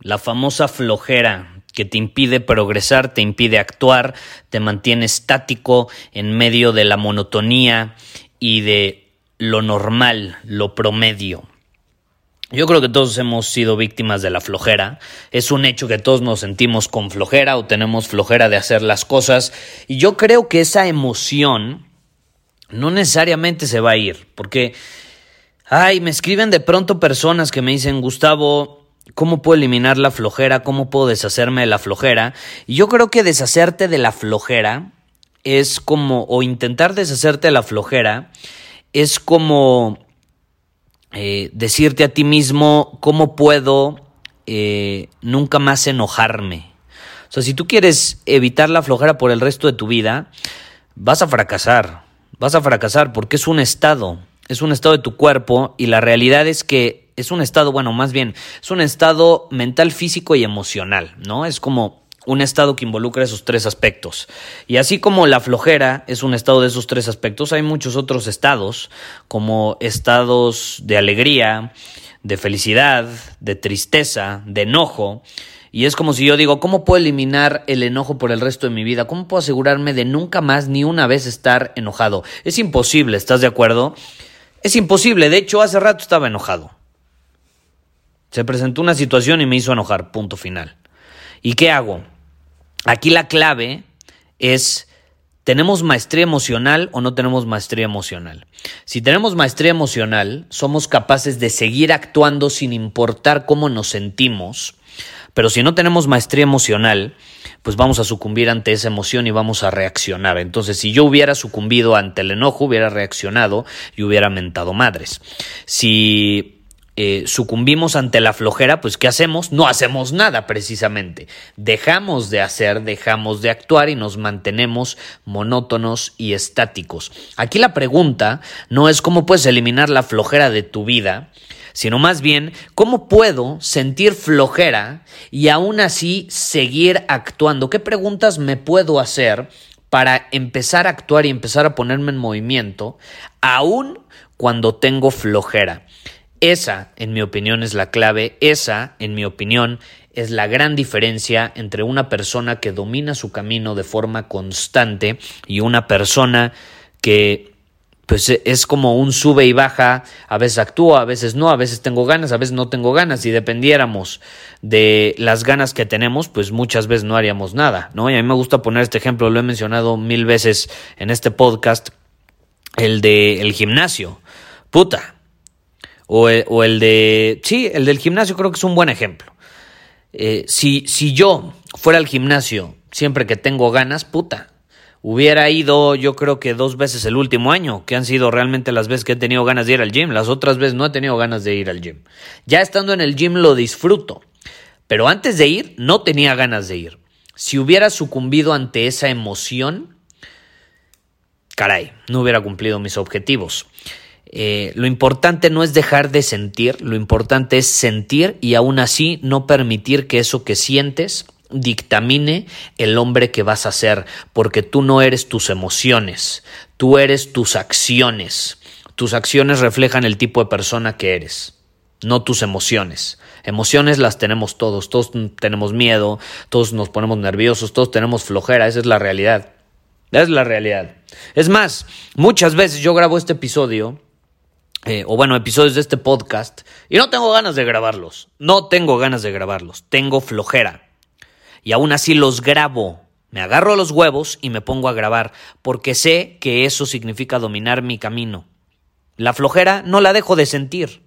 La famosa flojera que te impide progresar, te impide actuar, te mantiene estático en medio de la monotonía y de lo normal, lo promedio. Yo creo que todos hemos sido víctimas de la flojera. Es un hecho que todos nos sentimos con flojera o tenemos flojera de hacer las cosas. Y yo creo que esa emoción no necesariamente se va a ir. Porque, ay, me escriben de pronto personas que me dicen, Gustavo, ¿cómo puedo eliminar la flojera? ¿Cómo puedo deshacerme de la flojera? Y yo creo que deshacerte de la flojera es como, o intentar deshacerte de la flojera, es como eh, decirte a ti mismo cómo puedo eh, nunca más enojarme. O sea, si tú quieres evitar la flojera por el resto de tu vida, vas a fracasar. Vas a fracasar porque es un estado, es un estado de tu cuerpo y la realidad es que es un estado, bueno, más bien, es un estado mental, físico y emocional, ¿no? Es como un estado que involucra esos tres aspectos. Y así como la flojera es un estado de esos tres aspectos, hay muchos otros estados, como estados de alegría, de felicidad, de tristeza, de enojo. Y es como si yo digo, ¿cómo puedo eliminar el enojo por el resto de mi vida? ¿Cómo puedo asegurarme de nunca más ni una vez estar enojado? Es imposible, ¿estás de acuerdo? Es imposible, de hecho hace rato estaba enojado. Se presentó una situación y me hizo enojar, punto final. ¿Y qué hago? Aquí la clave es, ¿tenemos maestría emocional o no tenemos maestría emocional? Si tenemos maestría emocional, somos capaces de seguir actuando sin importar cómo nos sentimos, pero si no tenemos maestría emocional, pues vamos a sucumbir ante esa emoción y vamos a reaccionar. Entonces, si yo hubiera sucumbido ante el enojo, hubiera reaccionado y hubiera mentado madres. Si eh, sucumbimos ante la flojera, pues ¿qué hacemos? No hacemos nada precisamente. Dejamos de hacer, dejamos de actuar y nos mantenemos monótonos y estáticos. Aquí la pregunta no es cómo puedes eliminar la flojera de tu vida, sino más bien cómo puedo sentir flojera y aún así seguir actuando. ¿Qué preguntas me puedo hacer para empezar a actuar y empezar a ponerme en movimiento aún cuando tengo flojera? Esa, en mi opinión, es la clave, esa, en mi opinión, es la gran diferencia entre una persona que domina su camino de forma constante y una persona que pues es como un sube y baja, a veces actúa, a veces no, a veces tengo ganas, a veces no tengo ganas. Si dependiéramos de las ganas que tenemos, pues muchas veces no haríamos nada, ¿no? Y a mí me gusta poner este ejemplo, lo he mencionado mil veces en este podcast, el de el gimnasio. Puta, o el, de... Sí, el del gimnasio creo que es un buen ejemplo. Eh, si, si yo fuera al gimnasio siempre que tengo ganas, puta, hubiera ido yo creo que dos veces el último año, que han sido realmente las veces que he tenido ganas de ir al gym. Las otras veces no he tenido ganas de ir al gym. Ya estando en el gym lo disfruto, pero antes de ir no tenía ganas de ir. Si hubiera sucumbido ante esa emoción, caray, no hubiera cumplido mis objetivos. Eh, lo importante no es dejar de sentir, lo importante es sentir y aún así no permitir que eso que sientes dictamine el hombre que vas a ser, porque tú no eres tus emociones, tú eres tus acciones. Tus acciones reflejan el tipo de persona que eres, no tus emociones. Emociones las tenemos todos, todos tenemos miedo, todos nos ponemos nerviosos, todos tenemos flojera, esa es la realidad. Esa es la realidad. Es más, muchas veces yo grabo este episodio eh, o bueno, episodios de este podcast, y no tengo ganas de grabarlos. No tengo ganas de grabarlos. Tengo flojera. Y aún así los grabo. Me agarro los huevos y me pongo a grabar, porque sé que eso significa dominar mi camino. La flojera no la dejo de sentir.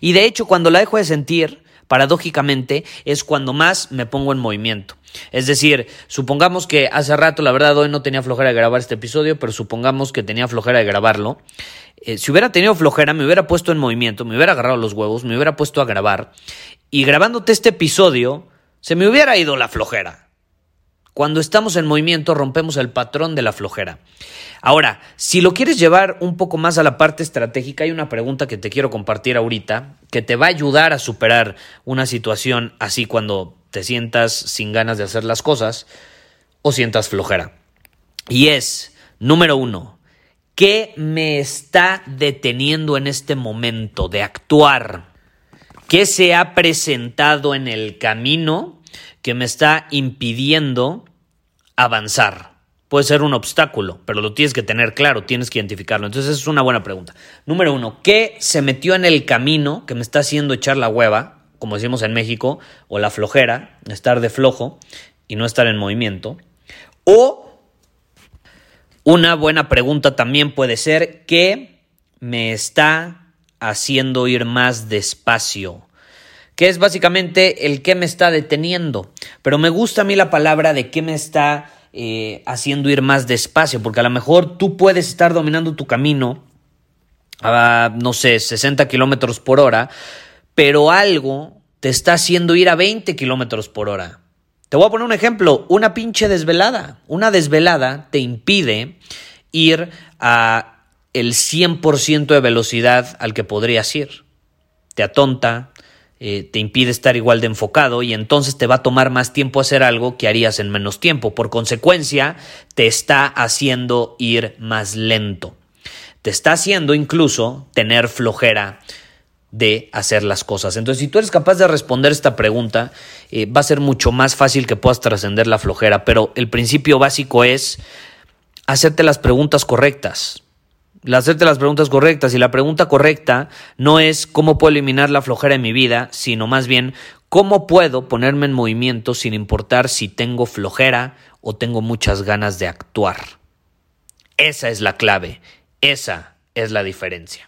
Y de hecho, cuando la dejo de sentir, paradójicamente, es cuando más me pongo en movimiento. Es decir, supongamos que hace rato, la verdad, hoy no tenía flojera de grabar este episodio, pero supongamos que tenía flojera de grabarlo. Eh, si hubiera tenido flojera, me hubiera puesto en movimiento, me hubiera agarrado los huevos, me hubiera puesto a grabar. Y grabándote este episodio, se me hubiera ido la flojera. Cuando estamos en movimiento rompemos el patrón de la flojera. Ahora, si lo quieres llevar un poco más a la parte estratégica, hay una pregunta que te quiero compartir ahorita que te va a ayudar a superar una situación así cuando te sientas sin ganas de hacer las cosas o sientas flojera. Y es, número uno, ¿qué me está deteniendo en este momento de actuar? ¿Qué se ha presentado en el camino que me está impidiendo avanzar. Puede ser un obstáculo, pero lo tienes que tener claro, tienes que identificarlo. Entonces, es una buena pregunta. Número uno, ¿qué se metió en el camino que me está haciendo echar la hueva, como decimos en México, o la flojera, estar de flojo y no estar en movimiento? O una buena pregunta también puede ser, ¿qué me está haciendo ir más despacio? Que es básicamente el que me está deteniendo. Pero me gusta a mí la palabra de qué me está eh, haciendo ir más despacio, porque a lo mejor tú puedes estar dominando tu camino a, no sé, 60 kilómetros por hora, pero algo te está haciendo ir a 20 kilómetros por hora. Te voy a poner un ejemplo, una pinche desvelada. Una desvelada te impide ir a el 100% de velocidad al que podrías ir. Te atonta, eh, te impide estar igual de enfocado y entonces te va a tomar más tiempo hacer algo que harías en menos tiempo. Por consecuencia, te está haciendo ir más lento. Te está haciendo incluso tener flojera de hacer las cosas. Entonces, si tú eres capaz de responder esta pregunta, eh, va a ser mucho más fácil que puedas trascender la flojera. Pero el principio básico es hacerte las preguntas correctas hacerte las preguntas correctas. Y la pregunta correcta no es cómo puedo eliminar la flojera en mi vida, sino más bien cómo puedo ponerme en movimiento sin importar si tengo flojera o tengo muchas ganas de actuar. Esa es la clave, esa es la diferencia.